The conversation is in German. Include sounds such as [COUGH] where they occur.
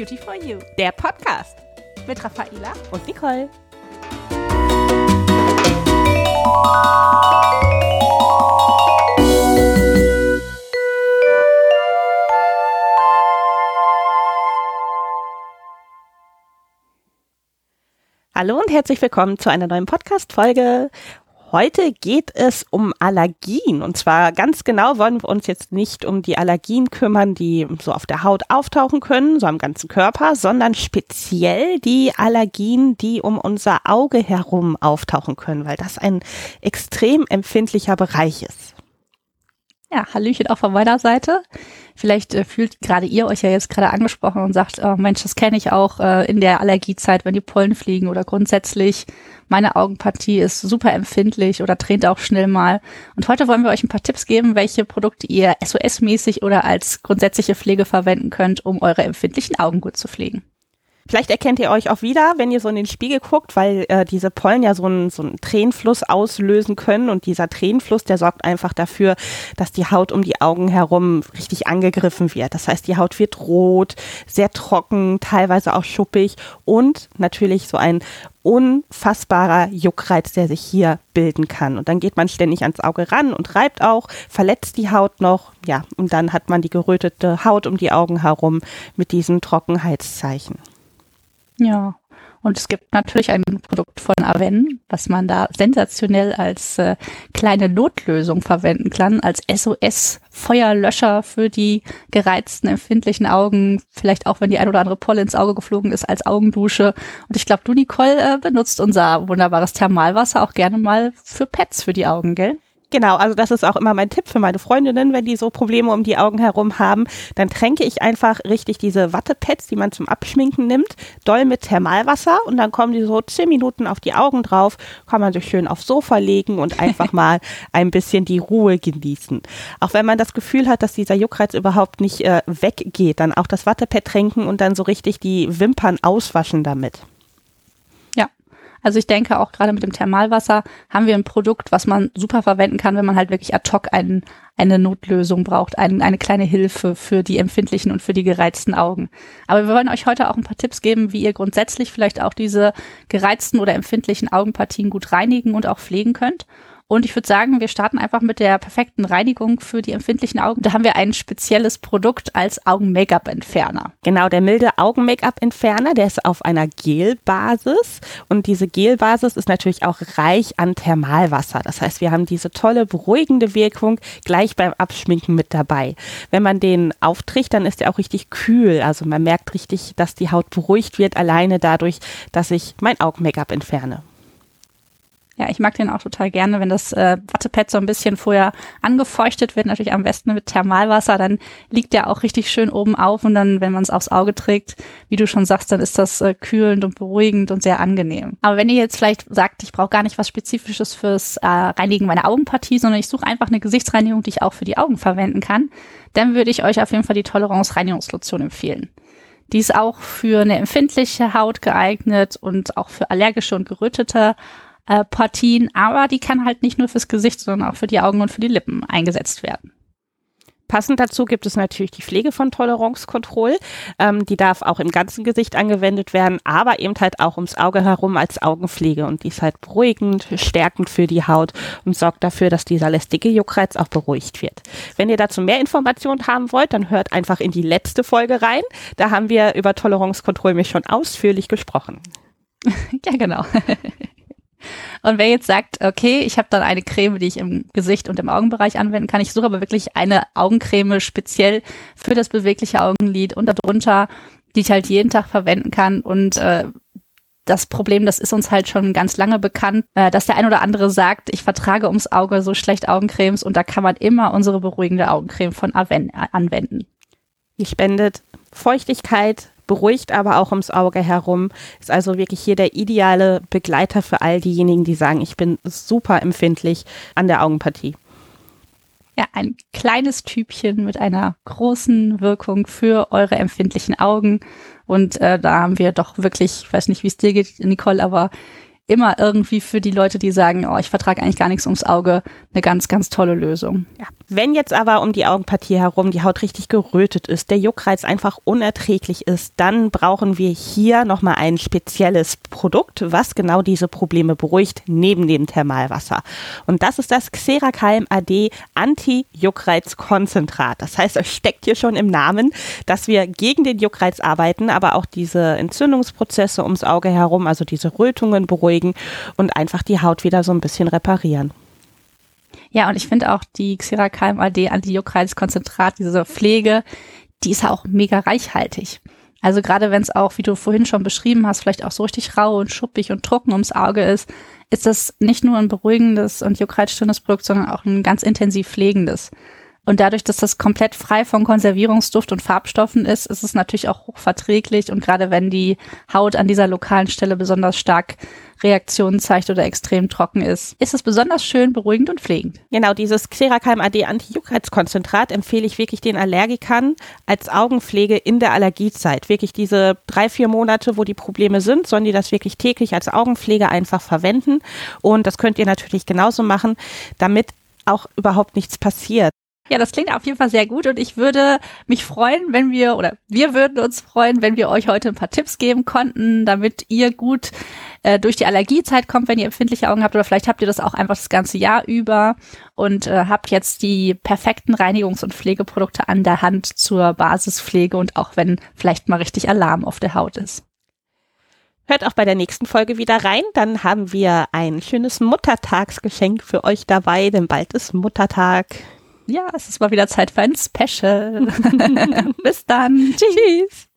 Beauty for You, der Podcast mit Raffaela und Nicole. Hallo und herzlich willkommen zu einer neuen Podcast-Folge. Heute geht es um Allergien. Und zwar ganz genau wollen wir uns jetzt nicht um die Allergien kümmern, die so auf der Haut auftauchen können, so am ganzen Körper, sondern speziell die Allergien, die um unser Auge herum auftauchen können, weil das ein extrem empfindlicher Bereich ist. Ja, Hallöchen auch von meiner Seite. Vielleicht äh, fühlt gerade ihr euch ja jetzt gerade angesprochen und sagt, oh Mensch, das kenne ich auch äh, in der Allergiezeit, wenn die Pollen fliegen oder grundsätzlich meine Augenpartie ist super empfindlich oder tränt auch schnell mal. Und heute wollen wir euch ein paar Tipps geben, welche Produkte ihr SOS-mäßig oder als grundsätzliche Pflege verwenden könnt, um eure empfindlichen Augen gut zu pflegen. Vielleicht erkennt ihr euch auch wieder, wenn ihr so in den Spiegel guckt, weil äh, diese Pollen ja so einen, so einen Tränenfluss auslösen können und dieser Tränenfluss, der sorgt einfach dafür, dass die Haut um die Augen herum richtig angegriffen wird. Das heißt, die Haut wird rot, sehr trocken, teilweise auch schuppig und natürlich so ein unfassbarer Juckreiz, der sich hier bilden kann. Und dann geht man ständig ans Auge ran und reibt auch, verletzt die Haut noch, ja, und dann hat man die gerötete Haut um die Augen herum mit diesen Trockenheitszeichen. Ja. Und es gibt natürlich ein Produkt von Aven, was man da sensationell als äh, kleine Notlösung verwenden kann, als SOS-Feuerlöscher für die gereizten, empfindlichen Augen. Vielleicht auch, wenn die ein oder andere Polle ins Auge geflogen ist, als Augendusche. Und ich glaube, du, Nicole, äh, benutzt unser wunderbares Thermalwasser auch gerne mal für Pets für die Augen, gell? Genau, also das ist auch immer mein Tipp für meine Freundinnen, wenn die so Probleme um die Augen herum haben. Dann tränke ich einfach richtig diese Wattepads, die man zum Abschminken nimmt, doll mit Thermalwasser und dann kommen die so zehn Minuten auf die Augen drauf, kann man sich schön aufs Sofa legen und einfach [LAUGHS] mal ein bisschen die Ruhe genießen. Auch wenn man das Gefühl hat, dass dieser Juckreiz überhaupt nicht äh, weggeht, dann auch das Wattepad tränken und dann so richtig die Wimpern auswaschen damit. Also ich denke auch gerade mit dem Thermalwasser haben wir ein Produkt, was man super verwenden kann, wenn man halt wirklich ad hoc einen, eine Notlösung braucht, ein, eine kleine Hilfe für die empfindlichen und für die gereizten Augen. Aber wir wollen euch heute auch ein paar Tipps geben, wie ihr grundsätzlich vielleicht auch diese gereizten oder empfindlichen Augenpartien gut reinigen und auch pflegen könnt. Und ich würde sagen, wir starten einfach mit der perfekten Reinigung für die empfindlichen Augen. Da haben wir ein spezielles Produkt als Augen-Make-up-Entferner. Genau, der milde Augen-Make-up-Entferner, der ist auf einer Gelbasis. Und diese Gelbasis ist natürlich auch reich an Thermalwasser. Das heißt, wir haben diese tolle beruhigende Wirkung gleich beim Abschminken mit dabei. Wenn man den aufträgt, dann ist er auch richtig kühl. Also man merkt richtig, dass die Haut beruhigt wird, alleine dadurch, dass ich mein Augen-Make-up entferne. Ja, ich mag den auch total gerne, wenn das äh, Wattepad so ein bisschen vorher angefeuchtet wird, natürlich am besten mit Thermalwasser, dann liegt der auch richtig schön oben auf und dann, wenn man es aufs Auge trägt, wie du schon sagst, dann ist das äh, kühlend und beruhigend und sehr angenehm. Aber wenn ihr jetzt vielleicht sagt, ich brauche gar nicht was Spezifisches fürs äh, Reinigen meiner Augenpartie, sondern ich suche einfach eine Gesichtsreinigung, die ich auch für die Augen verwenden kann, dann würde ich euch auf jeden Fall die Tolerance Reinigungslotion empfehlen. Die ist auch für eine empfindliche Haut geeignet und auch für allergische und gerötete äh, Partien, aber die kann halt nicht nur fürs Gesicht, sondern auch für die Augen und für die Lippen eingesetzt werden. Passend dazu gibt es natürlich die Pflege von Tolerance Control. Ähm, die darf auch im ganzen Gesicht angewendet werden, aber eben halt auch ums Auge herum als Augenpflege. Und die ist halt beruhigend, stärkend für die Haut und sorgt dafür, dass dieser lästige Juckreiz auch beruhigt wird. Wenn ihr dazu mehr Informationen haben wollt, dann hört einfach in die letzte Folge rein. Da haben wir über Tolerance Control mich schon ausführlich gesprochen. [LAUGHS] ja, genau. [LAUGHS] Und wer jetzt sagt, okay, ich habe dann eine Creme, die ich im Gesicht und im Augenbereich anwenden kann, ich suche aber wirklich eine Augencreme speziell für das bewegliche Augenlid und darunter, die ich halt jeden Tag verwenden kann und äh, das Problem, das ist uns halt schon ganz lange bekannt, äh, dass der ein oder andere sagt, ich vertrage ums Auge so schlecht Augencremes und da kann man immer unsere beruhigende Augencreme von Aven anwenden. Die spendet Feuchtigkeit, beruhigt aber auch ums Auge herum. Ist also wirklich hier der ideale Begleiter für all diejenigen, die sagen, ich bin super empfindlich an der Augenpartie. Ja, ein kleines Typchen mit einer großen Wirkung für eure empfindlichen Augen. Und äh, da haben wir doch wirklich, ich weiß nicht, wie es dir geht, Nicole, aber immer irgendwie für die Leute, die sagen, oh, ich vertrage eigentlich gar nichts ums Auge, eine ganz, ganz tolle Lösung. Ja, Wenn jetzt aber um die Augenpartie herum die Haut richtig gerötet ist, der Juckreiz einfach unerträglich ist, dann brauchen wir hier nochmal ein spezielles Produkt, was genau diese Probleme beruhigt, neben dem Thermalwasser. Und das ist das Xeracalm AD Anti-Juckreiz-Konzentrat. Das heißt, es steckt hier schon im Namen, dass wir gegen den Juckreiz arbeiten, aber auch diese Entzündungsprozesse ums Auge herum, also diese Rötungen beruhigen und einfach die Haut wieder so ein bisschen reparieren. Ja, und ich finde auch die Xeracalm AD Anti-Juckreiz-Konzentrat, diese Pflege, die ist ja auch mega reichhaltig. Also gerade wenn es auch, wie du vorhin schon beschrieben hast, vielleicht auch so richtig rau und schuppig und trocken ums Auge ist, ist das nicht nur ein beruhigendes und juckreizstillendes Produkt, sondern auch ein ganz intensiv pflegendes. Und dadurch, dass das komplett frei von Konservierungsduft und Farbstoffen ist, ist es natürlich auch hochverträglich. Und gerade wenn die Haut an dieser lokalen Stelle besonders stark Reaktionen zeigt oder extrem trocken ist, ist es besonders schön, beruhigend und pflegend. Genau, dieses Xeracalm AD Anti-Juckreizkonzentrat empfehle ich wirklich den Allergikern als Augenpflege in der Allergiezeit. Wirklich diese drei, vier Monate, wo die Probleme sind, sollen die das wirklich täglich als Augenpflege einfach verwenden. Und das könnt ihr natürlich genauso machen, damit auch überhaupt nichts passiert. Ja, das klingt auf jeden Fall sehr gut und ich würde mich freuen, wenn wir, oder wir würden uns freuen, wenn wir euch heute ein paar Tipps geben konnten, damit ihr gut äh, durch die Allergiezeit kommt, wenn ihr empfindliche Augen habt oder vielleicht habt ihr das auch einfach das ganze Jahr über und äh, habt jetzt die perfekten Reinigungs- und Pflegeprodukte an der Hand zur Basispflege und auch wenn vielleicht mal richtig Alarm auf der Haut ist. Hört auch bei der nächsten Folge wieder rein. Dann haben wir ein schönes Muttertagsgeschenk für euch dabei, denn bald ist Muttertag. Ja, es ist mal wieder Zeit für ein Special. [LAUGHS] Bis dann. Tschüss.